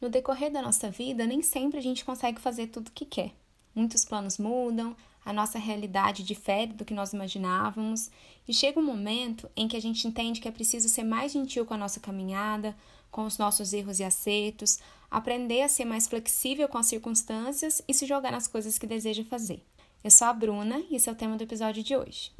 No decorrer da nossa vida, nem sempre a gente consegue fazer tudo o que quer. Muitos planos mudam, a nossa realidade difere do que nós imaginávamos, e chega um momento em que a gente entende que é preciso ser mais gentil com a nossa caminhada, com os nossos erros e acertos, aprender a ser mais flexível com as circunstâncias e se jogar nas coisas que deseja fazer. Eu sou a Bruna e esse é o tema do episódio de hoje.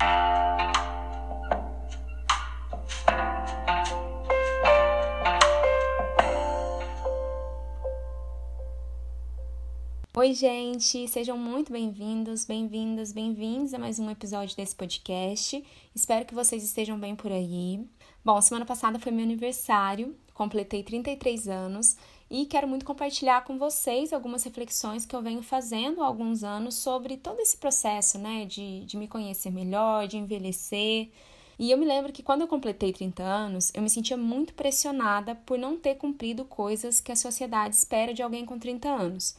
Oi, gente! Sejam muito bem-vindos, bem-vindas, bem-vindos a mais um episódio desse podcast. Espero que vocês estejam bem por aí. Bom, semana passada foi meu aniversário, completei 33 anos e quero muito compartilhar com vocês algumas reflexões que eu venho fazendo há alguns anos sobre todo esse processo, né, de, de me conhecer melhor, de envelhecer. E eu me lembro que quando eu completei 30 anos, eu me sentia muito pressionada por não ter cumprido coisas que a sociedade espera de alguém com 30 anos.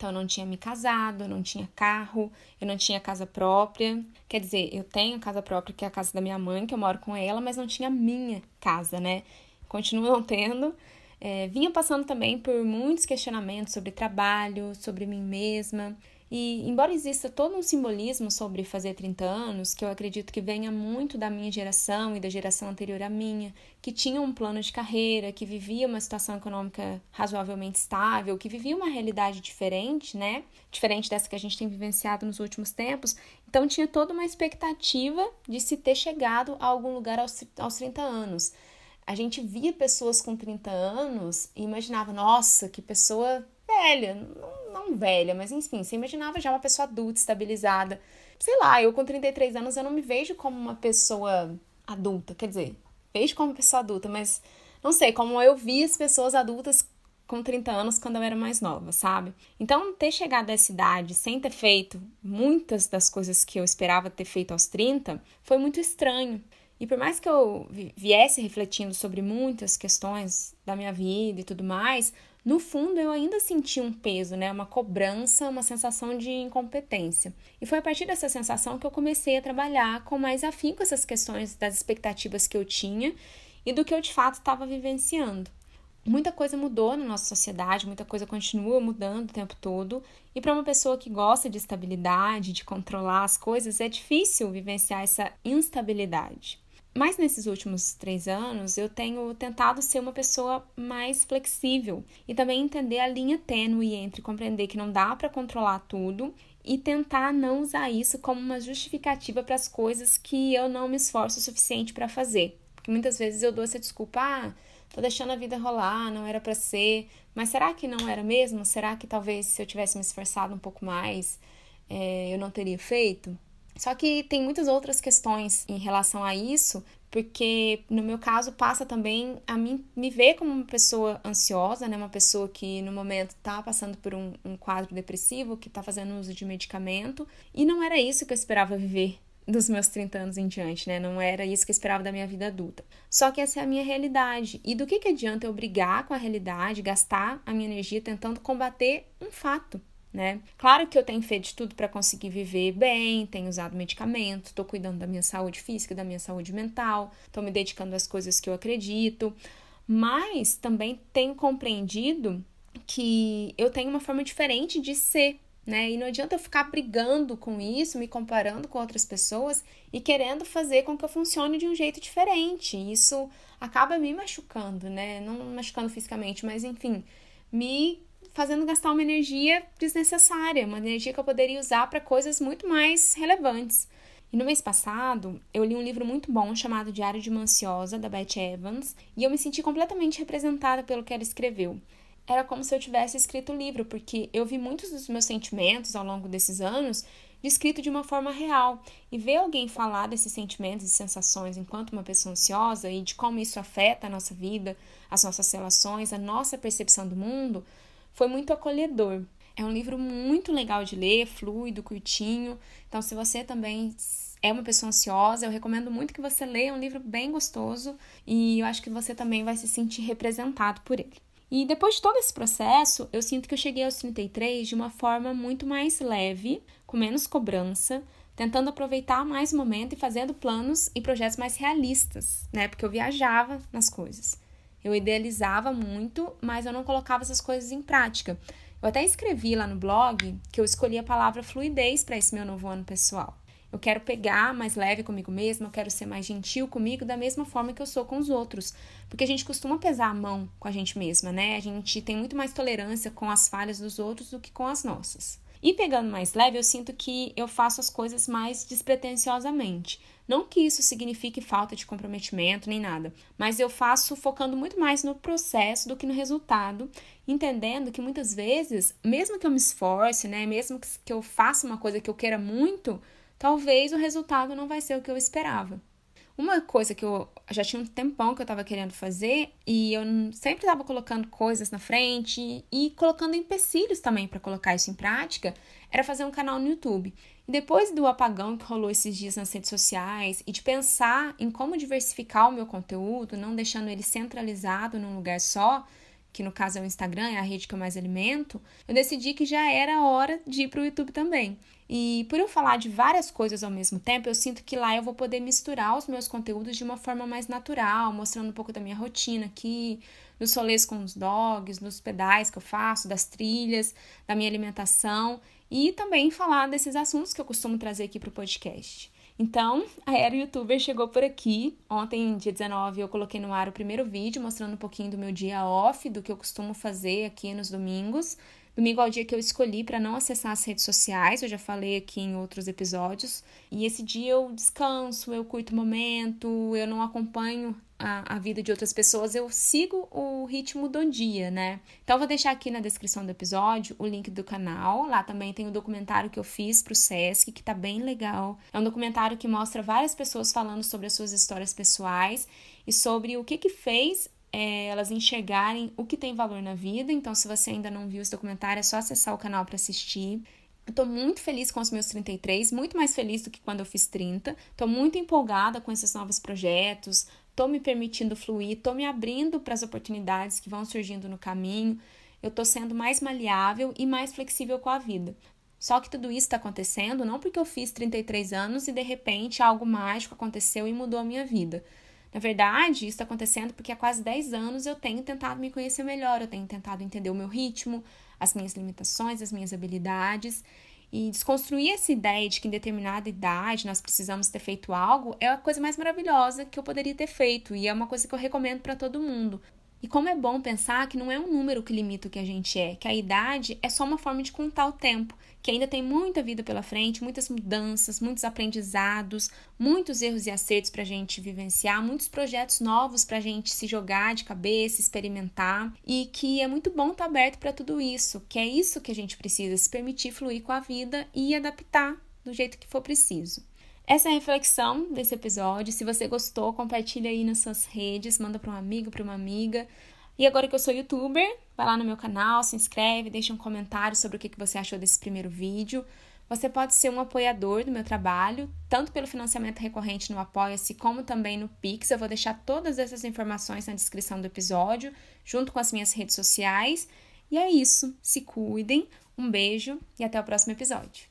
Então, eu não tinha me casado, eu não tinha carro, eu não tinha casa própria. Quer dizer, eu tenho casa própria, que é a casa da minha mãe, que eu moro com ela, mas não tinha minha casa, né? Continuo não tendo. É, vinha passando também por muitos questionamentos sobre trabalho, sobre mim mesma. E, embora exista todo um simbolismo sobre fazer 30 anos, que eu acredito que venha muito da minha geração e da geração anterior à minha, que tinha um plano de carreira, que vivia uma situação econômica razoavelmente estável, que vivia uma realidade diferente, né? Diferente dessa que a gente tem vivenciado nos últimos tempos. Então, tinha toda uma expectativa de se ter chegado a algum lugar aos, aos 30 anos. A gente via pessoas com 30 anos e imaginava, nossa, que pessoa velha, não, velha, mas enfim, você imaginava já uma pessoa adulta, estabilizada. Sei lá, eu com 33 anos eu não me vejo como uma pessoa adulta, quer dizer, vejo como pessoa adulta, mas não sei, como eu vi as pessoas adultas com 30 anos quando eu era mais nova, sabe? Então, ter chegado a essa idade sem ter feito muitas das coisas que eu esperava ter feito aos 30 foi muito estranho. E por mais que eu viesse refletindo sobre muitas questões da minha vida e tudo mais, no fundo eu ainda senti um peso, né, uma cobrança, uma sensação de incompetência. E foi a partir dessa sensação que eu comecei a trabalhar com mais afinco essas questões das expectativas que eu tinha e do que eu de fato estava vivenciando. Muita coisa mudou na nossa sociedade, muita coisa continua mudando o tempo todo, e para uma pessoa que gosta de estabilidade, de controlar as coisas, é difícil vivenciar essa instabilidade. Mas nesses últimos três anos eu tenho tentado ser uma pessoa mais flexível e também entender a linha tênue entre compreender que não dá para controlar tudo e tentar não usar isso como uma justificativa para as coisas que eu não me esforço o suficiente para fazer. Porque muitas vezes eu dou essa desculpa, ah, tô deixando a vida rolar, não era para ser. Mas será que não era mesmo? Será que talvez se eu tivesse me esforçado um pouco mais, é, eu não teria feito? Só que tem muitas outras questões em relação a isso, porque no meu caso passa também a mim, me ver como uma pessoa ansiosa, né? Uma pessoa que no momento está passando por um, um quadro depressivo, que está fazendo uso de medicamento, e não era isso que eu esperava viver dos meus 30 anos em diante, né? Não era isso que eu esperava da minha vida adulta. Só que essa é a minha realidade. E do que, que adianta eu brigar com a realidade, gastar a minha energia tentando combater um fato? Né? Claro que eu tenho feito tudo para conseguir viver bem, tenho usado medicamento, estou cuidando da minha saúde física, da minha saúde mental, estou me dedicando às coisas que eu acredito, mas também tenho compreendido que eu tenho uma forma diferente de ser, né? E não adianta eu ficar brigando com isso, me comparando com outras pessoas e querendo fazer com que eu funcione de um jeito diferente. Isso acaba me machucando, né? Não machucando fisicamente, mas enfim, me fazendo gastar uma energia desnecessária, uma energia que eu poderia usar para coisas muito mais relevantes. E no mês passado, eu li um livro muito bom chamado Diário de uma Ansiosa, da Beth Evans, e eu me senti completamente representada pelo que ela escreveu. Era como se eu tivesse escrito o livro, porque eu vi muitos dos meus sentimentos ao longo desses anos descrito de uma forma real. E ver alguém falar desses sentimentos e sensações enquanto uma pessoa ansiosa e de como isso afeta a nossa vida, as nossas relações, a nossa percepção do mundo, foi muito acolhedor. É um livro muito legal de ler, fluido, curtinho. Então, se você também é uma pessoa ansiosa, eu recomendo muito que você leia. É um livro bem gostoso e eu acho que você também vai se sentir representado por ele. E depois de todo esse processo, eu sinto que eu cheguei aos 33 de uma forma muito mais leve, com menos cobrança, tentando aproveitar mais o momento e fazendo planos e projetos mais realistas, né? Porque eu viajava nas coisas. Eu idealizava muito, mas eu não colocava essas coisas em prática. Eu até escrevi lá no blog que eu escolhi a palavra fluidez para esse meu novo ano pessoal. Eu quero pegar mais leve comigo mesma, eu quero ser mais gentil comigo da mesma forma que eu sou com os outros. Porque a gente costuma pesar a mão com a gente mesma, né? A gente tem muito mais tolerância com as falhas dos outros do que com as nossas. E pegando mais leve, eu sinto que eu faço as coisas mais despretensiosamente. Não que isso signifique falta de comprometimento nem nada, mas eu faço focando muito mais no processo do que no resultado, entendendo que muitas vezes, mesmo que eu me esforce, né, mesmo que eu faça uma coisa que eu queira muito, talvez o resultado não vai ser o que eu esperava. Uma coisa que eu já tinha um tempão que eu estava querendo fazer e eu sempre estava colocando coisas na frente e colocando empecilhos também para colocar isso em prática, era fazer um canal no YouTube. E depois do apagão que rolou esses dias nas redes sociais e de pensar em como diversificar o meu conteúdo, não deixando ele centralizado num lugar só, que no caso é o Instagram, é a rede que eu mais alimento, eu decidi que já era hora de ir para o YouTube também. E por eu falar de várias coisas ao mesmo tempo, eu sinto que lá eu vou poder misturar os meus conteúdos de uma forma mais natural, mostrando um pouco da minha rotina aqui, nos rolês com os dogs, nos pedais que eu faço, das trilhas, da minha alimentação e também falar desses assuntos que eu costumo trazer aqui para o podcast. Então, a Era Youtuber chegou por aqui. Ontem, dia 19, eu coloquei no ar o primeiro vídeo mostrando um pouquinho do meu dia off, do que eu costumo fazer aqui nos domingos. Domingo é o dia que eu escolhi para não acessar as redes sociais, eu já falei aqui em outros episódios. E esse dia eu descanso, eu curto o momento, eu não acompanho a, a vida de outras pessoas, eu sigo o ritmo do dia, né? Então, vou deixar aqui na descrição do episódio o link do canal. Lá também tem o documentário que eu fiz pro Sesc, que tá bem legal. É um documentário que mostra várias pessoas falando sobre as suas histórias pessoais e sobre o que que fez é, elas enxergarem o que tem valor na vida. Então, se você ainda não viu esse documentário, é só acessar o canal para assistir. Eu tô muito feliz com os meus 33, muito mais feliz do que quando eu fiz 30. Tô muito empolgada com esses novos projetos, tô me permitindo fluir, tô me abrindo para as oportunidades que vão surgindo no caminho. Eu tô sendo mais maleável e mais flexível com a vida. Só que tudo isso está acontecendo não porque eu fiz 33 anos e de repente algo mágico aconteceu e mudou a minha vida. Na verdade, isso está acontecendo porque há quase 10 anos eu tenho tentado me conhecer melhor, eu tenho tentado entender o meu ritmo, as minhas limitações, as minhas habilidades. E desconstruir essa ideia de que em determinada idade nós precisamos ter feito algo é a coisa mais maravilhosa que eu poderia ter feito e é uma coisa que eu recomendo para todo mundo. E como é bom pensar que não é um número que limita o que a gente é, que a idade é só uma forma de contar o tempo, que ainda tem muita vida pela frente, muitas mudanças, muitos aprendizados, muitos erros e acertos para a gente vivenciar, muitos projetos novos para a gente se jogar de cabeça, experimentar, e que é muito bom estar tá aberto para tudo isso, que é isso que a gente precisa, se permitir fluir com a vida e adaptar do jeito que for preciso. Essa é a reflexão desse episódio. Se você gostou, compartilha aí nas suas redes, manda para um amigo, para uma amiga. E agora que eu sou youtuber, vai lá no meu canal, se inscreve, deixa um comentário sobre o que você achou desse primeiro vídeo. Você pode ser um apoiador do meu trabalho, tanto pelo financiamento recorrente no Apoia-se, como também no Pix. Eu vou deixar todas essas informações na descrição do episódio, junto com as minhas redes sociais. E é isso. Se cuidem, um beijo e até o próximo episódio.